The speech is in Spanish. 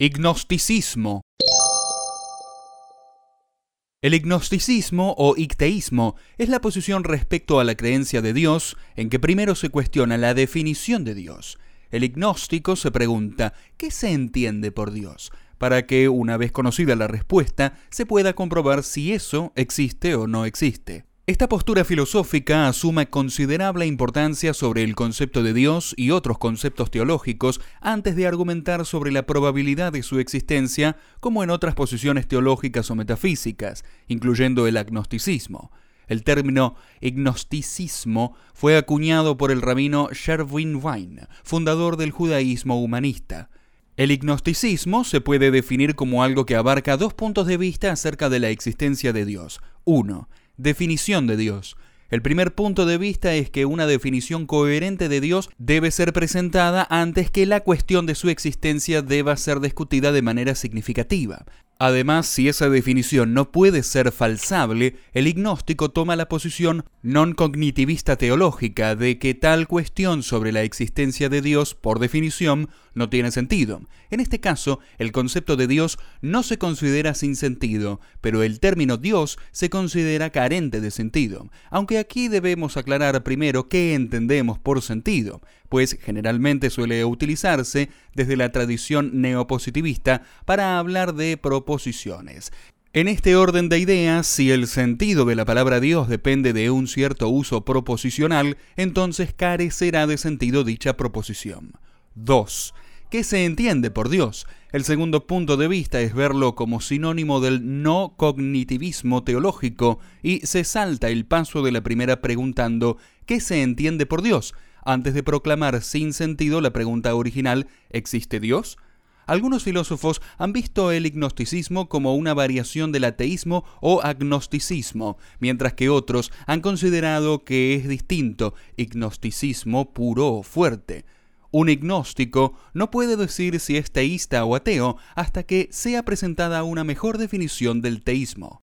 Ignosticismo. El ignosticismo o icteísmo es la posición respecto a la creencia de Dios en que primero se cuestiona la definición de Dios. El ignóstico se pregunta, ¿qué se entiende por Dios? Para que, una vez conocida la respuesta, se pueda comprobar si eso existe o no existe. Esta postura filosófica asume considerable importancia sobre el concepto de Dios y otros conceptos teológicos antes de argumentar sobre la probabilidad de su existencia, como en otras posiciones teológicas o metafísicas, incluyendo el agnosticismo. El término ignosticismo fue acuñado por el rabino Sherwin Wein, fundador del judaísmo humanista. El ignosticismo se puede definir como algo que abarca dos puntos de vista acerca de la existencia de Dios. Uno, Definición de Dios. El primer punto de vista es que una definición coherente de Dios debe ser presentada antes que la cuestión de su existencia deba ser discutida de manera significativa. Además, si esa definición no puede ser falsable, el ignóstico toma la posición non cognitivista teológica de que tal cuestión sobre la existencia de Dios, por definición, no tiene sentido. En este caso, el concepto de Dios no se considera sin sentido, pero el término Dios se considera carente de sentido, aunque aquí debemos aclarar primero qué entendemos por sentido, pues generalmente suele utilizarse desde la tradición neopositivista para hablar de proposiciones. En este orden de ideas, si el sentido de la palabra Dios depende de un cierto uso proposicional, entonces carecerá de sentido dicha proposición. 2. ¿Qué se entiende por Dios? El segundo punto de vista es verlo como sinónimo del no cognitivismo teológico y se salta el paso de la primera preguntando ¿qué se entiende por Dios? Antes de proclamar sin sentido la pregunta original ¿existe Dios? Algunos filósofos han visto el ignosticismo como una variación del ateísmo o agnosticismo, mientras que otros han considerado que es distinto, ignosticismo puro o fuerte. Un ignóstico no puede decir si es teísta o ateo hasta que sea presentada una mejor definición del teísmo.